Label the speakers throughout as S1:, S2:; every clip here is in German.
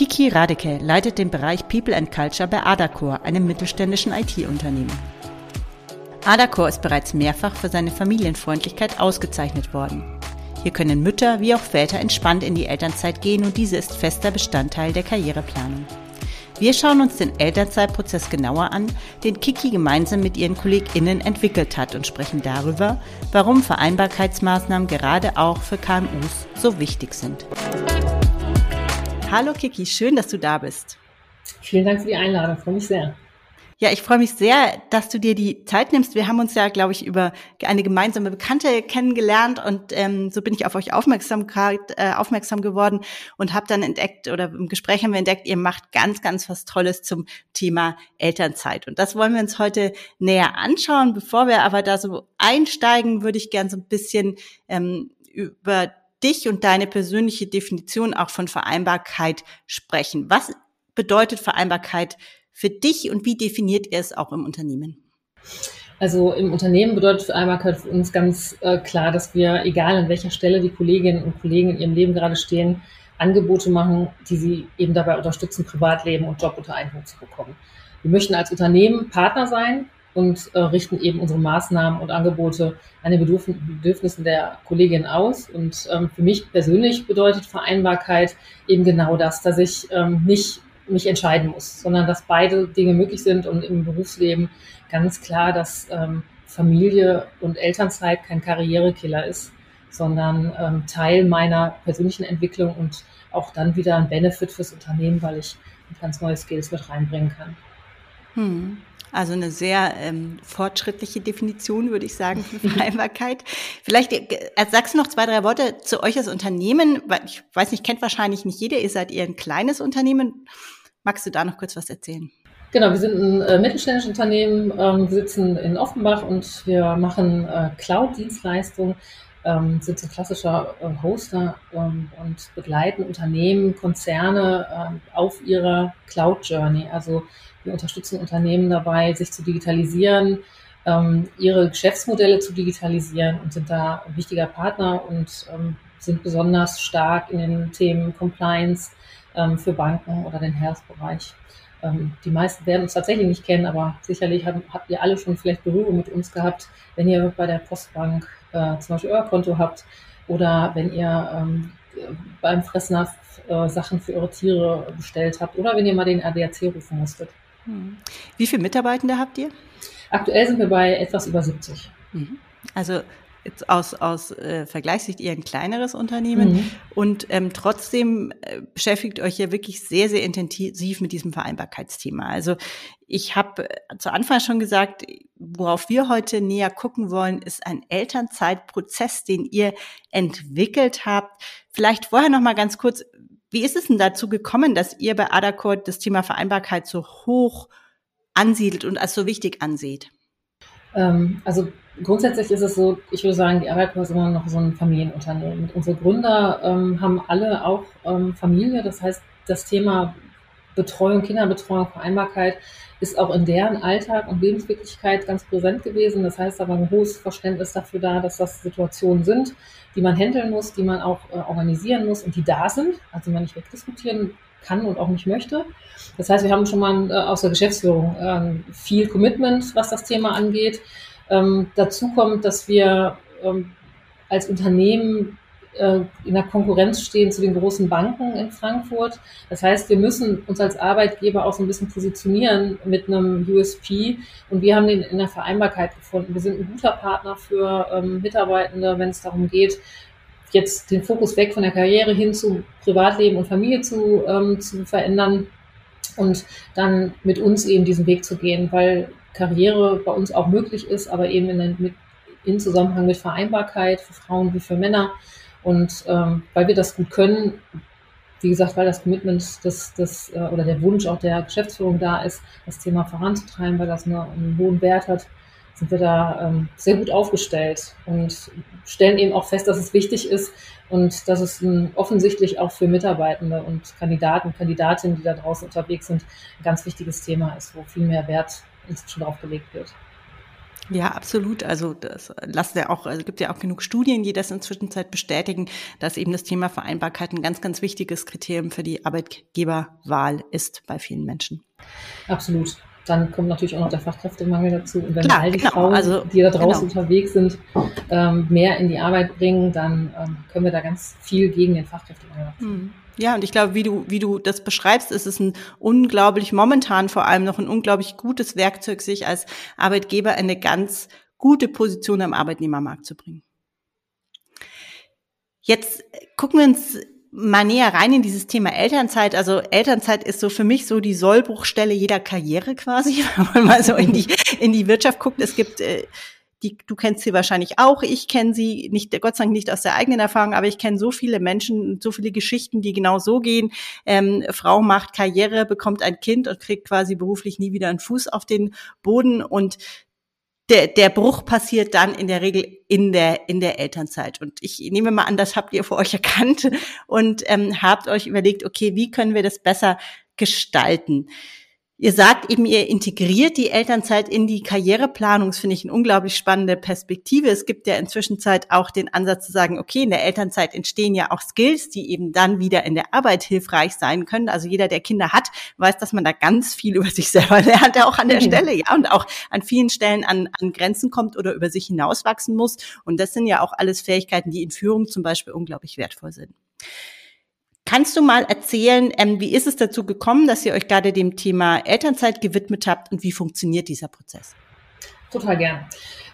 S1: Kiki Radeke leitet den Bereich People and Culture bei Adacor, einem mittelständischen IT-Unternehmen. Adacor ist bereits mehrfach für seine Familienfreundlichkeit ausgezeichnet worden. Hier können Mütter wie auch Väter entspannt in die Elternzeit gehen und diese ist fester Bestandteil der Karriereplanung. Wir schauen uns den Elternzeitprozess genauer an, den Kiki gemeinsam mit ihren KollegInnen entwickelt hat und sprechen darüber, warum Vereinbarkeitsmaßnahmen gerade auch für KMUs so wichtig sind. Hallo Kiki, schön, dass du da bist.
S2: Vielen Dank für die Einladung, freue mich sehr.
S1: Ja, ich freue mich sehr, dass du dir die Zeit nimmst. Wir haben uns ja, glaube ich, über eine gemeinsame Bekannte kennengelernt und ähm, so bin ich auf euch aufmerksam, äh, aufmerksam geworden und habe dann entdeckt oder im Gespräch haben wir entdeckt, ihr macht ganz, ganz was Tolles zum Thema Elternzeit. Und das wollen wir uns heute näher anschauen. Bevor wir aber da so einsteigen, würde ich gern so ein bisschen ähm, über dich und deine persönliche Definition auch von Vereinbarkeit sprechen. Was bedeutet Vereinbarkeit für dich und wie definiert ihr es auch im Unternehmen?
S2: Also im Unternehmen bedeutet Vereinbarkeit für uns ganz äh, klar, dass wir, egal an welcher Stelle die Kolleginnen und Kollegen in ihrem Leben gerade stehen, Angebote machen, die sie eben dabei unterstützen, Privatleben und Job unter einen zu bekommen. Wir möchten als Unternehmen Partner sein und äh, richten eben unsere Maßnahmen und Angebote an den Bedürfnissen der Kolleginnen aus. Und ähm, für mich persönlich bedeutet Vereinbarkeit eben genau das, dass ich ähm, nicht mich entscheiden muss, sondern dass beide Dinge möglich sind und im Berufsleben ganz klar, dass ähm, Familie und Elternzeit kein Karrierekiller ist, sondern ähm, Teil meiner persönlichen Entwicklung und auch dann wieder ein Benefit fürs Unternehmen, weil ich ganz neue Skills mit reinbringen kann.
S1: Hm. Also eine sehr ähm, fortschrittliche Definition, würde ich sagen, für Vereinbarkeit. Vielleicht äh, sagst du noch zwei, drei Worte zu euch als Unternehmen, weil ich weiß nicht, kennt wahrscheinlich nicht jeder, ihr seid eher ein kleines Unternehmen. Magst du da noch kurz was erzählen?
S2: Genau, wir sind ein äh, mittelständisches Unternehmen, ähm, wir sitzen in Offenbach und wir machen äh, Cloud-Dienstleistungen, ähm, sind so klassischer äh, Hoster ähm, und begleiten Unternehmen, Konzerne ähm, auf ihrer Cloud-Journey. Also wir unterstützen Unternehmen dabei, sich zu digitalisieren, ähm, ihre Geschäftsmodelle zu digitalisieren und sind da ein wichtiger Partner und ähm, sind besonders stark in den Themen Compliance, ähm, für Banken oder den Health-Bereich. Ähm, die meisten werden uns tatsächlich nicht kennen, aber sicherlich haben, habt ihr alle schon vielleicht Berührung mit uns gehabt, wenn ihr bei der Postbank äh, zum Beispiel euer Konto habt oder wenn ihr ähm, beim Fressnapf äh, Sachen für eure Tiere bestellt habt oder wenn ihr mal den ADAC rufen musstet.
S1: Hm. Wie viele Mitarbeitende habt ihr?
S2: Aktuell sind wir bei etwas über 70.
S1: Mhm. Also jetzt aus, aus äh, Vergleichssicht eher ein kleineres Unternehmen mhm. und ähm, trotzdem äh, beschäftigt euch ja wirklich sehr, sehr intensiv mit diesem Vereinbarkeitsthema. Also ich habe äh, zu Anfang schon gesagt, worauf wir heute näher gucken wollen, ist ein Elternzeitprozess, den ihr entwickelt habt. Vielleicht vorher noch mal ganz kurz, wie ist es denn dazu gekommen, dass ihr bei Adacort das Thema Vereinbarkeit so hoch ansiedelt und als so wichtig anseht?
S2: Ähm, also grundsätzlich ist es so, ich würde sagen, die Arbeit ist immer noch so ein Familienunternehmen. Unsere Gründer ähm, haben alle auch ähm, Familie, das heißt, das Thema Betreuung, Kinderbetreuung, Vereinbarkeit ist auch in deren Alltag und Lebenswirklichkeit ganz präsent gewesen. Das heißt aber ein hohes Verständnis dafür da, dass das Situationen sind, die man handeln muss, die man auch äh, organisieren muss und die da sind, also man nicht wegdiskutieren kann und auch nicht möchte. Das heißt, wir haben schon mal äh, aus der Geschäftsführung äh, viel Commitment, was das Thema angeht. Ähm, dazu kommt, dass wir ähm, als Unternehmen äh, in der Konkurrenz stehen zu den großen Banken in Frankfurt. Das heißt, wir müssen uns als Arbeitgeber auch so ein bisschen positionieren mit einem USP und wir haben den in der Vereinbarkeit gefunden. Wir sind ein guter Partner für ähm, Mitarbeitende, wenn es darum geht, jetzt den Fokus weg von der Karriere hin zu Privatleben und Familie zu, ähm, zu verändern und dann mit uns eben diesen Weg zu gehen, weil Karriere bei uns auch möglich ist, aber eben in, in Zusammenhang mit Vereinbarkeit für Frauen wie für Männer. Und ähm, weil wir das gut können, wie gesagt, weil das Commitment das, das, äh, oder der Wunsch auch der Geschäftsführung da ist, das Thema voranzutreiben, weil das eine, einen hohen Wert hat, sind wir da ähm, sehr gut aufgestellt und stellen eben auch fest, dass es wichtig ist und dass es ein, offensichtlich auch für Mitarbeitende und Kandidaten, Kandidatinnen, die da draußen unterwegs sind, ein ganz wichtiges Thema ist, wo viel mehr Wert inzwischen drauf gelegt wird.
S1: Ja, absolut. Also das lasst ja auch, also gibt ja auch genug Studien, die das inzwischen Zeit bestätigen, dass eben das Thema Vereinbarkeit ein ganz, ganz wichtiges Kriterium für die Arbeitgeberwahl ist bei vielen Menschen.
S2: Absolut. Dann kommt natürlich auch noch der Fachkräftemangel dazu. Und wenn Klar, all die genau, Frauen, also, die da draußen genau. unterwegs sind, ähm, mehr in die Arbeit bringen, dann ähm, können wir da ganz viel gegen den Fachkräftemangel machen. Hm.
S1: Ja, und ich glaube, wie du, wie du das beschreibst, ist es ein unglaublich, momentan vor allem noch ein unglaublich gutes Werkzeug, sich als Arbeitgeber eine ganz gute Position am Arbeitnehmermarkt zu bringen. Jetzt gucken wir uns mal näher rein in dieses Thema Elternzeit. Also Elternzeit ist so für mich so die Sollbruchstelle jeder Karriere quasi, wenn man mal so in die, in die Wirtschaft guckt. Es gibt äh, die, du kennst sie wahrscheinlich auch. Ich kenne sie nicht, Gott sei Dank nicht aus der eigenen Erfahrung, aber ich kenne so viele Menschen, so viele Geschichten, die genau so gehen. Ähm, Frau macht Karriere, bekommt ein Kind und kriegt quasi beruflich nie wieder einen Fuß auf den Boden und der, der Bruch passiert dann in der Regel in der, in der Elternzeit. Und ich nehme mal an, das habt ihr für euch erkannt und ähm, habt euch überlegt, okay, wie können wir das besser gestalten? Ihr sagt eben, ihr integriert die Elternzeit in die Karriereplanung. Das finde ich eine unglaublich spannende Perspektive. Es gibt ja inzwischen Zeit auch den Ansatz zu sagen, okay, in der Elternzeit entstehen ja auch Skills, die eben dann wieder in der Arbeit hilfreich sein können. Also jeder, der Kinder hat, weiß, dass man da ganz viel über sich selber lernt, auch an der mhm. Stelle, ja, und auch an vielen Stellen an, an Grenzen kommt oder über sich hinauswachsen muss. Und das sind ja auch alles Fähigkeiten, die in Führung zum Beispiel unglaublich wertvoll sind. Kannst du mal erzählen, ähm, wie ist es dazu gekommen, dass ihr euch gerade dem Thema Elternzeit gewidmet habt und wie funktioniert dieser Prozess?
S2: Total gern.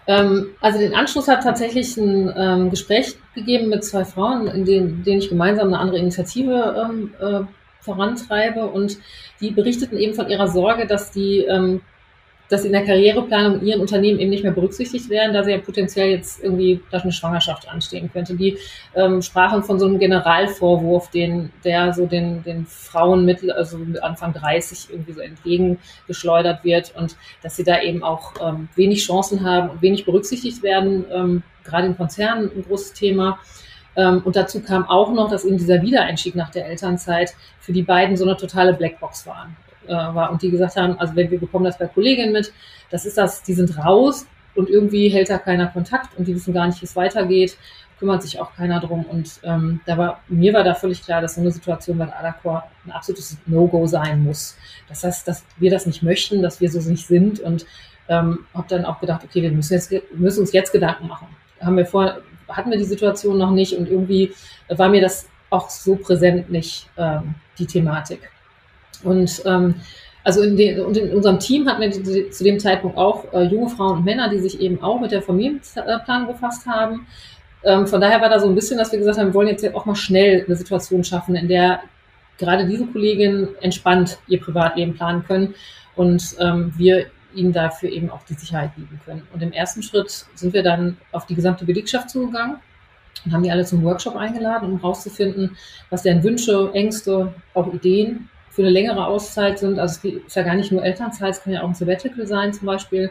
S2: Ähm, also den Anschluss hat tatsächlich ein ähm, Gespräch gegeben mit zwei Frauen, in denen, denen ich gemeinsam eine andere Initiative ähm, äh, vorantreibe und die berichteten eben von ihrer Sorge, dass die ähm, dass sie in der Karriereplanung ihren Unternehmen eben nicht mehr berücksichtigt werden, da sie ja potenziell jetzt irgendwie da eine Schwangerschaft anstehen könnte. Die ähm, sprachen von so einem Generalvorwurf, den, der so den, den Frauen mit, also mit Anfang 30 irgendwie so entgegengeschleudert wird und dass sie da eben auch ähm, wenig Chancen haben und wenig berücksichtigt werden, ähm, gerade in Konzernen ein großes Thema. Ähm, und dazu kam auch noch, dass eben dieser Wiedereinstieg nach der Elternzeit für die beiden so eine totale Blackbox war äh, war und die gesagt haben, also wenn wir bekommen das bei Kolleginnen mit, das ist das, die sind raus und irgendwie hält da keiner Kontakt und die wissen gar nicht, wie es weitergeht, kümmert sich auch keiner drum und ähm, da war, mir war da völlig klar, dass so eine Situation bei Adacor ein absolutes No-Go sein muss. Das heißt, dass wir das nicht möchten, dass wir so nicht sind und ähm, habe dann auch gedacht, okay, wir müssen, jetzt, müssen uns jetzt Gedanken machen. Haben wir vor, hatten wir die Situation noch nicht und irgendwie war mir das auch so präsent nicht, ähm, die Thematik. Und ähm, also in, den, und in unserem Team hatten wir zu dem Zeitpunkt auch äh, junge Frauen und Männer, die sich eben auch mit der Familienplanung befasst haben. Ähm, von daher war da so ein bisschen, dass wir gesagt haben, wir wollen jetzt auch mal schnell eine Situation schaffen, in der gerade diese Kolleginnen entspannt ihr Privatleben planen können und ähm, wir ihnen dafür eben auch die Sicherheit bieten können. Und im ersten Schritt sind wir dann auf die gesamte Belegschaft zugegangen und haben die alle zum Workshop eingeladen, um herauszufinden, was deren Wünsche, Ängste, auch Ideen für eine längere Auszeit sind. Also es ist ja gar nicht nur Elternzeit, es kann ja auch ein Sabbatical sein zum Beispiel.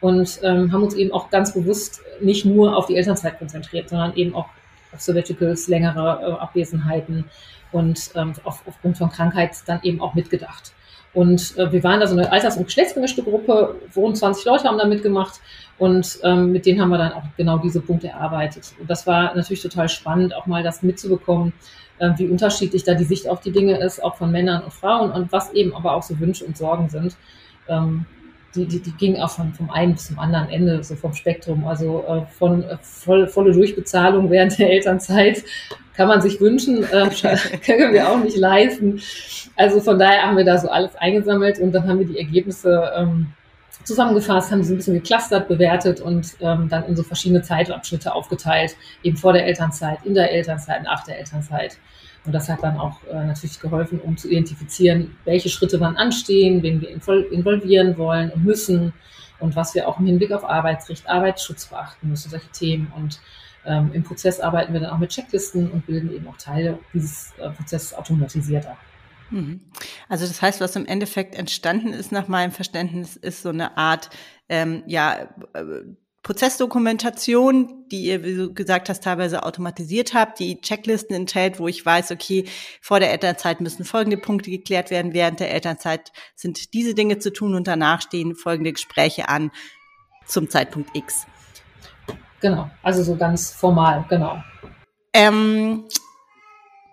S2: Und ähm, haben uns eben auch ganz bewusst nicht nur auf die Elternzeit konzentriert, sondern eben auch auf Sabbaticals, längere äh, Abwesenheiten und ähm, auf, aufgrund von Krankheit dann eben auch mitgedacht. Und äh, wir waren da so eine alters- und geschlechtsgemischte Gruppe, rund 20 Leute haben da mitgemacht und ähm, mit denen haben wir dann auch genau diese Punkte erarbeitet. Und das war natürlich total spannend, auch mal das mitzubekommen, äh, wie unterschiedlich da die Sicht auf die Dinge ist, auch von Männern und Frauen und was eben aber auch so Wünsche und Sorgen sind. Ähm, die, die, die ging auch von, vom einen bis zum anderen Ende, so vom Spektrum. Also äh, von äh, voll, volle Durchbezahlung während der Elternzeit kann man sich wünschen, äh, können wir auch nicht leisten. Also von daher haben wir da so alles eingesammelt und dann haben wir die Ergebnisse ähm, zusammengefasst, haben sie ein bisschen geclustert, bewertet und ähm, dann in so verschiedene Zeitabschnitte aufgeteilt, eben vor der Elternzeit, in der Elternzeit, nach der Elternzeit. Und das hat dann auch äh, natürlich geholfen, um zu identifizieren, welche Schritte wann anstehen, wen wir involvieren wollen und müssen und was wir auch im Hinblick auf Arbeitsrecht, Arbeitsschutz beachten müssen, solche Themen. Und ähm, im Prozess arbeiten wir dann auch mit Checklisten und bilden eben auch Teile dieses äh, Prozesses automatisiert ab.
S1: Mhm. Also das heißt, was im Endeffekt entstanden ist nach meinem Verständnis, ist so eine Art, ähm, ja, äh, Prozessdokumentation, die ihr, wie du gesagt hast, teilweise automatisiert habt, die Checklisten enthält, wo ich weiß, okay, vor der Elternzeit müssen folgende Punkte geklärt werden, während der Elternzeit sind diese Dinge zu tun und danach stehen folgende Gespräche an. zum Zeitpunkt X.
S2: Genau, also so ganz formal, genau.
S1: Ähm,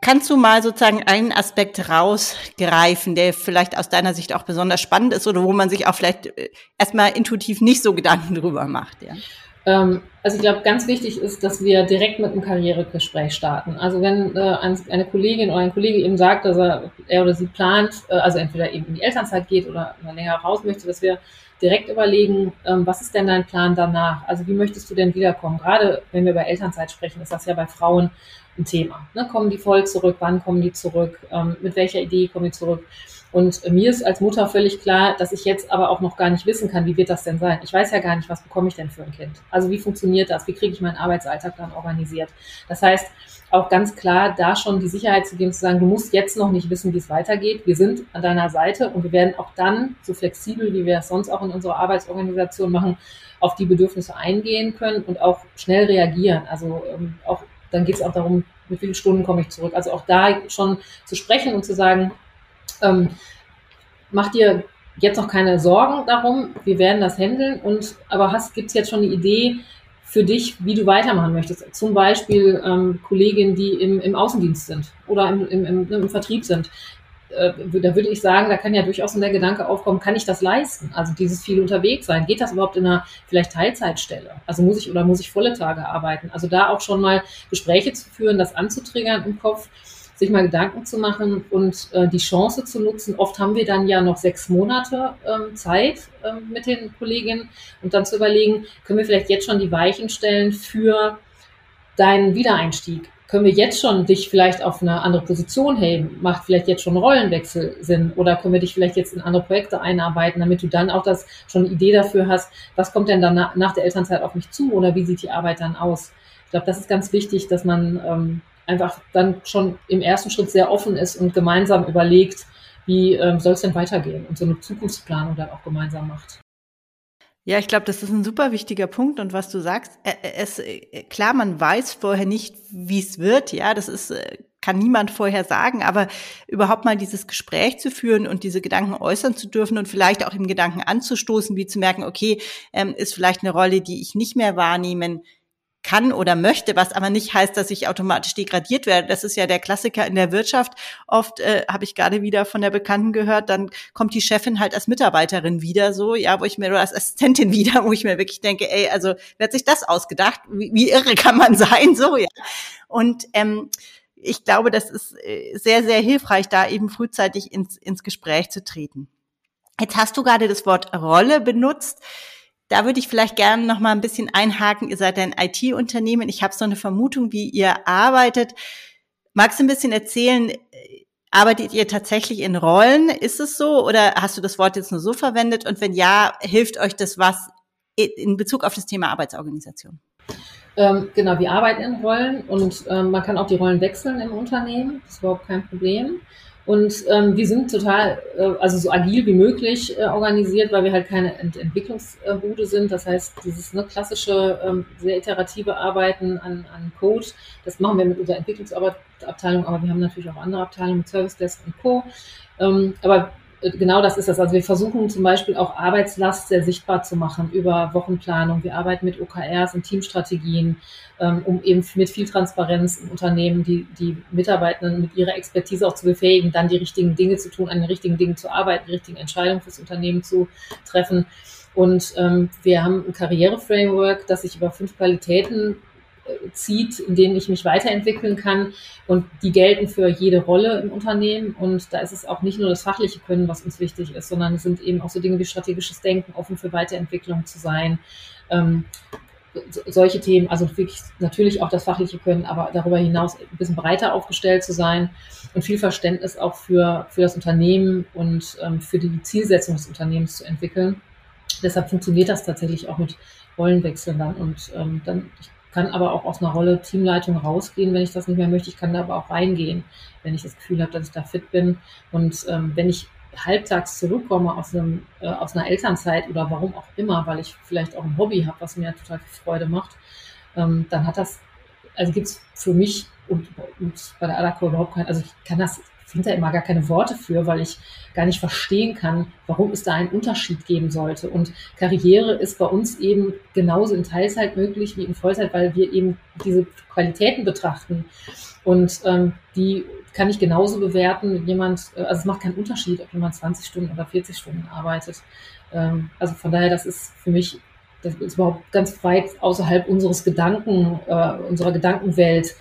S1: kannst du mal sozusagen einen Aspekt rausgreifen, der vielleicht aus deiner Sicht auch besonders spannend ist oder wo man sich auch vielleicht äh, erstmal intuitiv nicht so Gedanken drüber macht? Ja?
S2: Ähm, also ich glaube, ganz wichtig ist, dass wir direkt mit einem Karrieregespräch starten. Also wenn äh, eine Kollegin oder ein Kollege eben sagt, dass er, er oder sie plant, äh, also entweder eben in die Elternzeit geht oder länger raus möchte, dass wir direkt überlegen, ähm, was ist denn dein Plan danach? Also wie möchtest du denn wiederkommen? Gerade wenn wir über Elternzeit sprechen, ist das ja bei Frauen ein Thema. Ne? Kommen die voll zurück? Wann kommen die zurück? Ähm, mit welcher Idee kommen die zurück? Und mir ist als Mutter völlig klar, dass ich jetzt aber auch noch gar nicht wissen kann, wie wird das denn sein? Ich weiß ja gar nicht, was bekomme ich denn für ein Kind? Also wie funktioniert das? Wie kriege ich meinen Arbeitsalltag dann organisiert? Das heißt, auch ganz klar da schon die Sicherheit zu geben, zu sagen, du musst jetzt noch nicht wissen, wie es weitergeht. Wir sind an deiner Seite und wir werden auch dann, so flexibel, wie wir es sonst auch in unserer Arbeitsorganisation machen, auf die Bedürfnisse eingehen können und auch schnell reagieren. Also ähm, auch dann geht es auch darum, wie viele Stunden komme ich zurück. Also auch da schon zu sprechen und zu sagen, ähm, mach dir jetzt noch keine Sorgen darum, wir werden das handeln. Und aber gibt es jetzt schon eine Idee für dich, wie du weitermachen möchtest? Zum Beispiel ähm, Kolleginnen, die im, im Außendienst sind oder im, im, im, im Vertrieb sind. Äh, da würde ich sagen, da kann ja durchaus der Gedanke aufkommen, kann ich das leisten? Also dieses viel unterwegs sein, geht das überhaupt in einer vielleicht Teilzeitstelle? Also muss ich oder muss ich volle Tage arbeiten? Also da auch schon mal Gespräche zu führen, das anzutriggern im Kopf sich mal Gedanken zu machen und äh, die Chance zu nutzen. Oft haben wir dann ja noch sechs Monate ähm, Zeit ähm, mit den Kolleginnen und dann zu überlegen, können wir vielleicht jetzt schon die Weichen stellen für deinen Wiedereinstieg? Können wir jetzt schon dich vielleicht auf eine andere Position heben? Macht vielleicht jetzt schon Rollenwechsel Sinn? Oder können wir dich vielleicht jetzt in andere Projekte einarbeiten, damit du dann auch das schon eine Idee dafür hast, was kommt denn dann nach, der Elternzeit auf mich zu oder wie sieht die Arbeit dann aus? Ich glaube, das ist ganz wichtig, dass man ähm, einfach dann schon im ersten Schritt sehr offen ist und gemeinsam überlegt, wie ähm, soll es denn weitergehen und so eine Zukunftsplanung dann auch gemeinsam macht.
S1: Ja, ich glaube, das ist ein super wichtiger Punkt. Und was du sagst, es, klar, man weiß vorher nicht, wie es wird. Ja, das ist, äh, kann niemand vorher sagen. Aber überhaupt mal dieses Gespräch zu führen und diese Gedanken äußern zu dürfen und vielleicht auch im Gedanken anzustoßen, wie zu merken, okay, ähm, ist vielleicht eine Rolle, die ich nicht mehr wahrnehmen kann oder möchte, was aber nicht heißt, dass ich automatisch degradiert werde. Das ist ja der Klassiker in der Wirtschaft. Oft äh, habe ich gerade wieder von der Bekannten gehört, dann kommt die Chefin halt als Mitarbeiterin wieder so, ja, wo ich mir oder als Assistentin wieder, wo ich mir wirklich denke, ey, also wer hat sich das ausgedacht? Wie, wie irre kann man sein, so ja. Und ähm, ich glaube, das ist äh, sehr, sehr hilfreich, da eben frühzeitig ins, ins Gespräch zu treten. Jetzt hast du gerade das Wort Rolle benutzt. Da würde ich vielleicht gerne noch mal ein bisschen einhaken. Ihr seid ein IT-Unternehmen. Ich habe so eine Vermutung, wie ihr arbeitet. Magst du ein bisschen erzählen, arbeitet ihr tatsächlich in Rollen? Ist es so? Oder hast du das Wort jetzt nur so verwendet? Und wenn ja, hilft euch das was in Bezug auf das Thema Arbeitsorganisation?
S2: Ähm, genau, wir arbeiten in Rollen und ähm, man kann auch die Rollen wechseln im Unternehmen. Das ist überhaupt kein Problem. Und ähm, wir sind total, äh, also so agil wie möglich äh, organisiert, weil wir halt keine Ent Entwicklungsbude sind. Das heißt, dieses ne, klassische, ähm, sehr iterative Arbeiten an, an Code, das machen wir mit unserer Entwicklungsabteilung, aber wir haben natürlich auch andere Abteilungen mit Service Desk und Co. Ähm, aber genau das ist das. Also wir versuchen zum Beispiel auch Arbeitslast sehr sichtbar zu machen über Wochenplanung. Wir arbeiten mit OKRs und Teamstrategien, ähm, um eben mit viel Transparenz im Unternehmen die, die Mitarbeitenden mit ihrer Expertise auch zu befähigen, dann die richtigen Dinge zu tun, an den richtigen Dingen zu arbeiten, die richtigen Entscheidungen fürs Unternehmen zu treffen. Und ähm, wir haben ein Karriereframework, das sich über fünf Qualitäten zieht, in denen ich mich weiterentwickeln kann. Und die gelten für jede Rolle im Unternehmen. Und da ist es auch nicht nur das fachliche Können, was uns wichtig ist, sondern es sind eben auch so Dinge wie strategisches Denken, offen für Weiterentwicklung zu sein. Ähm, solche Themen, also wirklich natürlich auch das fachliche Können, aber darüber hinaus ein bisschen breiter aufgestellt zu sein und viel Verständnis auch für, für das Unternehmen und ähm, für die Zielsetzung des Unternehmens zu entwickeln. Deshalb funktioniert das tatsächlich auch mit Rollenwechseln dann. Und ähm, dann, ich kann aber auch aus einer Rolle Teamleitung rausgehen, wenn ich das nicht mehr möchte. Ich kann da aber auch reingehen, wenn ich das Gefühl habe, dass ich da fit bin. Und ähm, wenn ich halbtags zurückkomme aus, einem, äh, aus einer Elternzeit oder warum auch immer, weil ich vielleicht auch ein Hobby habe, was mir total viel Freude macht, ähm, dann hat das, also gibt es für mich und, und bei der Alacor überhaupt kein, also ich kann das finde da immer gar keine Worte für, weil ich gar nicht verstehen kann, warum es da einen Unterschied geben sollte. Und Karriere ist bei uns eben genauso in Teilzeit möglich wie in Vollzeit, weil wir eben diese Qualitäten betrachten. Und ähm, die kann ich genauso bewerten, jemand, äh, also es macht keinen Unterschied, ob jemand 20 Stunden oder 40 Stunden arbeitet. Ähm, also von daher, das ist für mich, das ist überhaupt ganz weit außerhalb unseres Gedanken, äh, unserer Gedankenwelt,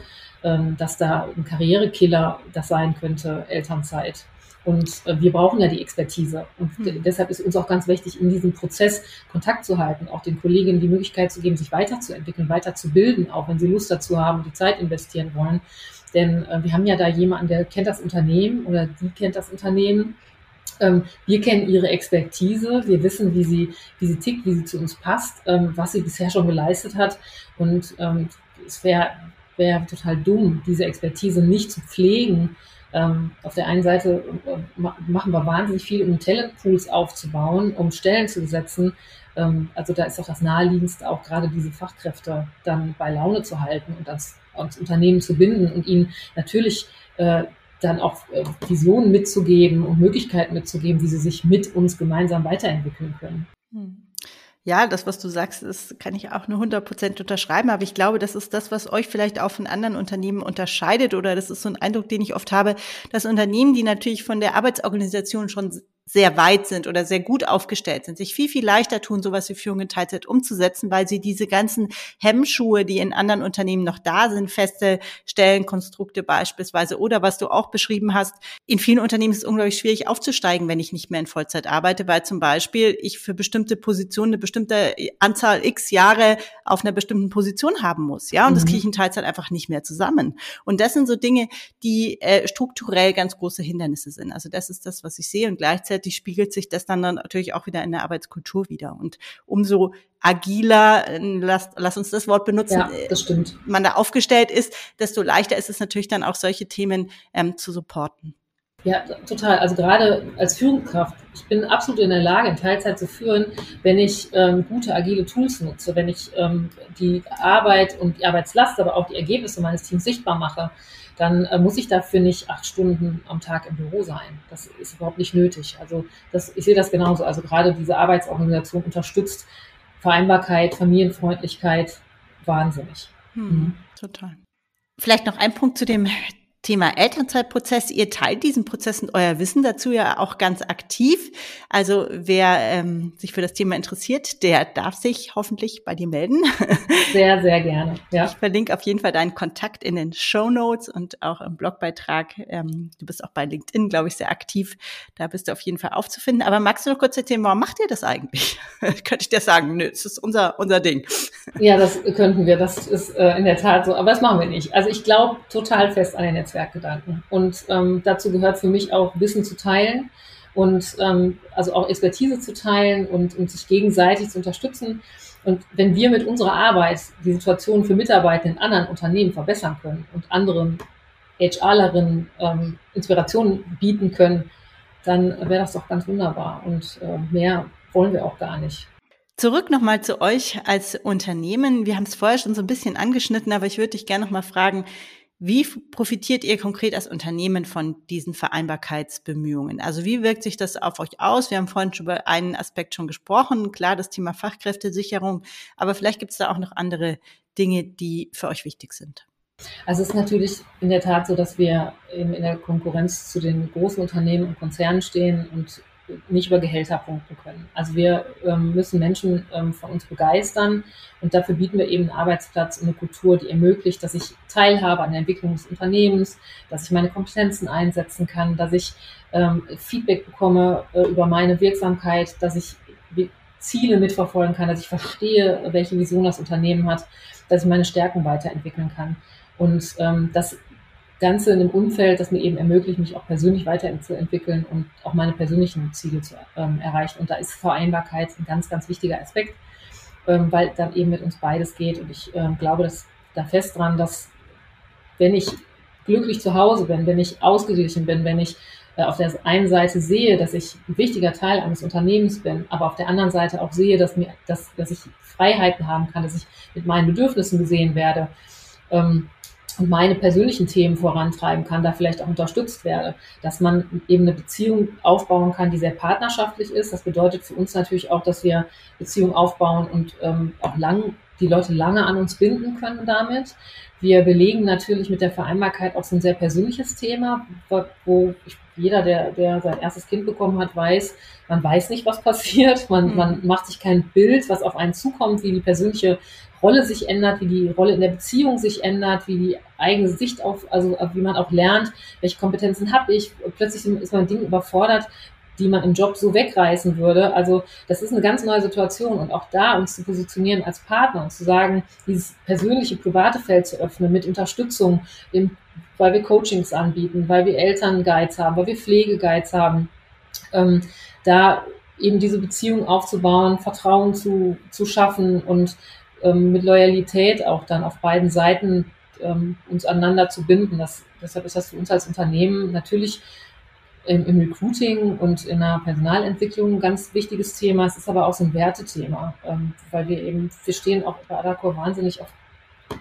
S2: dass da ein Karrierekiller das sein könnte, Elternzeit. Und äh, wir brauchen ja die Expertise. Und mhm. deshalb ist uns auch ganz wichtig, in diesem Prozess Kontakt zu halten, auch den Kolleginnen die Möglichkeit zu geben, sich weiterzuentwickeln, weiterzubilden, auch wenn sie Lust dazu haben, die Zeit investieren wollen. Denn äh, wir haben ja da jemanden, der kennt das Unternehmen oder die kennt das Unternehmen. Ähm, wir kennen ihre Expertise, wir wissen, wie sie, wie sie tickt, wie sie zu uns passt, ähm, was sie bisher schon geleistet hat. Und ähm, es wäre wär total dumm, diese Expertise nicht zu pflegen. Ähm, auf der einen Seite äh, machen wir wahnsinnig viel, um Talentpools aufzubauen, um Stellen zu besetzen. Ähm, also da ist doch das Naheliegendste, auch gerade diese Fachkräfte dann bei Laune zu halten und das ans Unternehmen zu binden und ihnen natürlich äh, dann auch äh, Visionen mitzugeben und Möglichkeiten mitzugeben, wie sie sich mit uns gemeinsam weiterentwickeln können. Hm.
S1: Ja, das, was du sagst, das kann ich auch nur 100 Prozent unterschreiben. Aber ich glaube, das ist das, was euch vielleicht auch von anderen Unternehmen unterscheidet. Oder das ist so ein Eindruck, den ich oft habe, dass Unternehmen, die natürlich von der Arbeitsorganisation schon sehr weit sind oder sehr gut aufgestellt sind, sich viel, viel leichter tun, sowas wie Führung in Teilzeit umzusetzen, weil sie diese ganzen Hemmschuhe, die in anderen Unternehmen noch da sind, feste Stellenkonstrukte beispielsweise oder was du auch beschrieben hast, in vielen Unternehmen ist es unglaublich schwierig aufzusteigen, wenn ich nicht mehr in Vollzeit arbeite, weil zum Beispiel ich für bestimmte Positionen eine bestimmte Anzahl x Jahre auf einer bestimmten Position haben muss, ja, und mhm. das kriege ich in Teilzeit einfach nicht mehr zusammen. Und das sind so Dinge, die äh, strukturell ganz große Hindernisse sind. Also das ist das, was ich sehe und gleichzeitig gleichzeitig spiegelt sich das dann, dann natürlich auch wieder in der Arbeitskultur wieder. Und umso agiler, äh, lass, lass uns das Wort benutzen, ja,
S2: das stimmt.
S1: man da aufgestellt ist, desto leichter ist es natürlich dann auch solche Themen ähm, zu supporten.
S2: Ja, total. Also gerade als Führungskraft, ich bin absolut in der Lage, in Teilzeit zu führen, wenn ich ähm, gute agile Tools nutze, wenn ich ähm, die Arbeit und die Arbeitslast, aber auch die Ergebnisse meines Teams sichtbar mache dann äh, muss ich dafür nicht acht Stunden am Tag im Büro sein. Das ist überhaupt nicht nötig. Also das, ich sehe das genauso. Also gerade diese Arbeitsorganisation unterstützt Vereinbarkeit, Familienfreundlichkeit wahnsinnig. Hm,
S1: mhm. Total. Vielleicht noch ein Punkt zu dem Thema Elternzeitprozess. Ihr teilt diesen Prozess und euer Wissen dazu ja auch ganz aktiv. Also wer ähm, sich für das Thema interessiert, der darf sich hoffentlich bei dir melden.
S2: Sehr, sehr gerne.
S1: Ja. Ich verlinke auf jeden Fall deinen Kontakt in den Show Notes und auch im Blogbeitrag. Ähm, du bist auch bei LinkedIn, glaube ich, sehr aktiv. Da bist du auf jeden Fall aufzufinden. Aber magst du noch kurz erzählen, warum macht ihr das eigentlich? Könnte ich dir sagen, nö, das ist unser, unser Ding.
S2: Ja, das könnten wir. Das ist äh, in der Tat so. Aber das machen wir nicht. Also ich glaube total fest an den Netzwerk. Netzwerkgedanken. Und ähm, dazu gehört für mich auch Wissen zu teilen und ähm, also auch Expertise zu teilen und, und sich gegenseitig zu unterstützen. Und wenn wir mit unserer Arbeit die Situation für Mitarbeiter in anderen Unternehmen verbessern können und anderen HRlerinnen ähm, Inspirationen bieten können, dann wäre das doch ganz wunderbar. Und äh, mehr wollen wir auch gar nicht.
S1: Zurück nochmal zu euch als Unternehmen. Wir haben es vorher schon so ein bisschen angeschnitten, aber ich würde dich gerne nochmal fragen, wie profitiert ihr konkret als Unternehmen von diesen Vereinbarkeitsbemühungen? Also wie wirkt sich das auf euch aus? Wir haben vorhin schon über einen Aspekt schon gesprochen. Klar, das Thema Fachkräftesicherung. Aber vielleicht gibt es da auch noch andere Dinge, die für euch wichtig sind.
S2: Also es ist natürlich in der Tat so, dass wir in der Konkurrenz zu den großen Unternehmen und Konzernen stehen und nicht über Gehälter punkten können. Also wir ähm, müssen Menschen ähm, von uns begeistern und dafür bieten wir eben einen Arbeitsplatz und eine Kultur, die ermöglicht, dass ich teilhabe an der Entwicklung des Unternehmens, dass ich meine Kompetenzen einsetzen kann, dass ich ähm, Feedback bekomme äh, über meine Wirksamkeit, dass ich Ziele mitverfolgen kann, dass ich verstehe, welche Vision das Unternehmen hat, dass ich meine Stärken weiterentwickeln kann. Und ähm, das Ganze in einem Umfeld, das mir eben ermöglicht, mich auch persönlich weiterzuentwickeln und auch meine persönlichen Ziele zu ähm, erreichen. Und da ist Vereinbarkeit ein ganz, ganz wichtiger Aspekt, ähm, weil dann eben mit uns beides geht. Und ich ähm, glaube dass, da fest dran, dass wenn ich glücklich zu Hause bin, wenn ich ausgeglichen bin, wenn ich äh, auf der einen Seite sehe, dass ich ein wichtiger Teil eines Unternehmens bin, aber auf der anderen Seite auch sehe, dass, mir, dass, dass ich Freiheiten haben kann, dass ich mit meinen Bedürfnissen gesehen werde, ähm, und meine persönlichen Themen vorantreiben kann, da vielleicht auch unterstützt werde, dass man eben eine Beziehung aufbauen kann, die sehr partnerschaftlich ist. Das bedeutet für uns natürlich auch, dass wir Beziehungen aufbauen und ähm, auch lang, die Leute lange an uns binden können damit. Wir belegen natürlich mit der Vereinbarkeit auch so ein sehr persönliches Thema, wo ich, jeder, der, der sein erstes Kind bekommen hat, weiß, man weiß nicht, was passiert, man, mhm. man macht sich kein Bild, was auf einen zukommt, wie die persönliche Rolle sich ändert, wie die Rolle in der Beziehung sich ändert, wie die eigene Sicht auf, also wie man auch lernt, welche Kompetenzen habe ich. Plötzlich ist man Ding überfordert, die man im Job so wegreißen würde. Also das ist eine ganz neue Situation und auch da uns zu positionieren als Partner und zu sagen, dieses persönliche, private Feld zu öffnen mit Unterstützung, weil wir Coachings anbieten, weil wir Elternguides haben, weil wir Pflegeguides haben, ähm, da eben diese Beziehung aufzubauen, Vertrauen zu, zu schaffen und ähm, mit Loyalität auch dann auf beiden Seiten ähm, uns aneinander zu binden. Das, deshalb ist das für uns als Unternehmen natürlich im, im, Recruiting und in der Personalentwicklung ein ganz wichtiges Thema. Es ist aber auch so ein Wertethema, ähm, weil wir eben, wir stehen auch bei Adacor wahnsinnig auf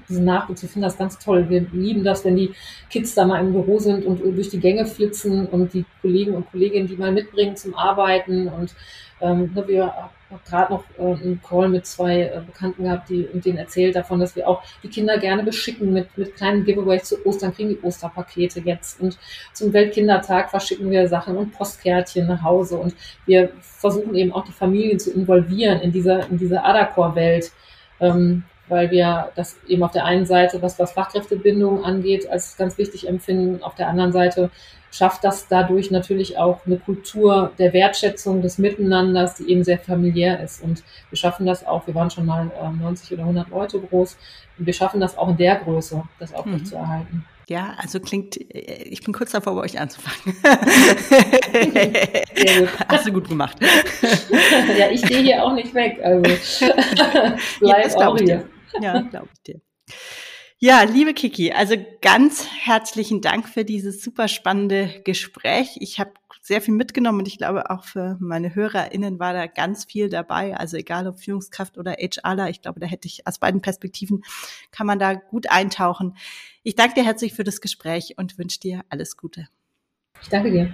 S2: diesen Nachwuchs. Wir finden das ganz toll. Wir lieben das, wenn die Kids da mal im Büro sind und durch die Gänge flitzen und die Kollegen und Kolleginnen, die mal mitbringen zum Arbeiten. Und ähm, ne, wir haben gerade noch äh, einen Call mit zwei äh, Bekannten gehabt, die und denen erzählt davon, dass wir auch die Kinder gerne beschicken mit, mit kleinen Giveaways zu Ostern, kriegen die Osterpakete jetzt. Und zum Weltkindertag verschicken wir Sachen und Postkärtchen nach Hause. Und wir versuchen eben auch die Familien zu involvieren in dieser, in dieser Adacor-Welt. Ähm, weil wir das eben auf der einen Seite, was, was Fachkräftebindung angeht, als ganz wichtig empfinden. Auf der anderen Seite schafft das dadurch natürlich auch eine Kultur der Wertschätzung, des Miteinanders, die eben sehr familiär ist. Und wir schaffen das auch, wir waren schon mal äh, 90 oder 100 Leute groß, und wir schaffen das auch in der Größe, das aufrecht mhm. zu erhalten.
S1: Ja, also klingt, ich bin kurz davor, bei euch anzufangen. Hast du gut gemacht.
S2: ja, ich gehe hier auch nicht weg. Also
S1: bleib ja, auch hier. Ja, glaube ich dir. Ja, liebe Kiki, also ganz herzlichen Dank für dieses super spannende Gespräch. Ich habe sehr viel mitgenommen und ich glaube auch für meine HörerInnen war da ganz viel dabei. Also egal ob Führungskraft oder HRler, ich glaube, da hätte ich aus beiden Perspektiven kann man da gut eintauchen. Ich danke dir herzlich für das Gespräch und wünsche dir alles Gute.
S2: Ich danke dir.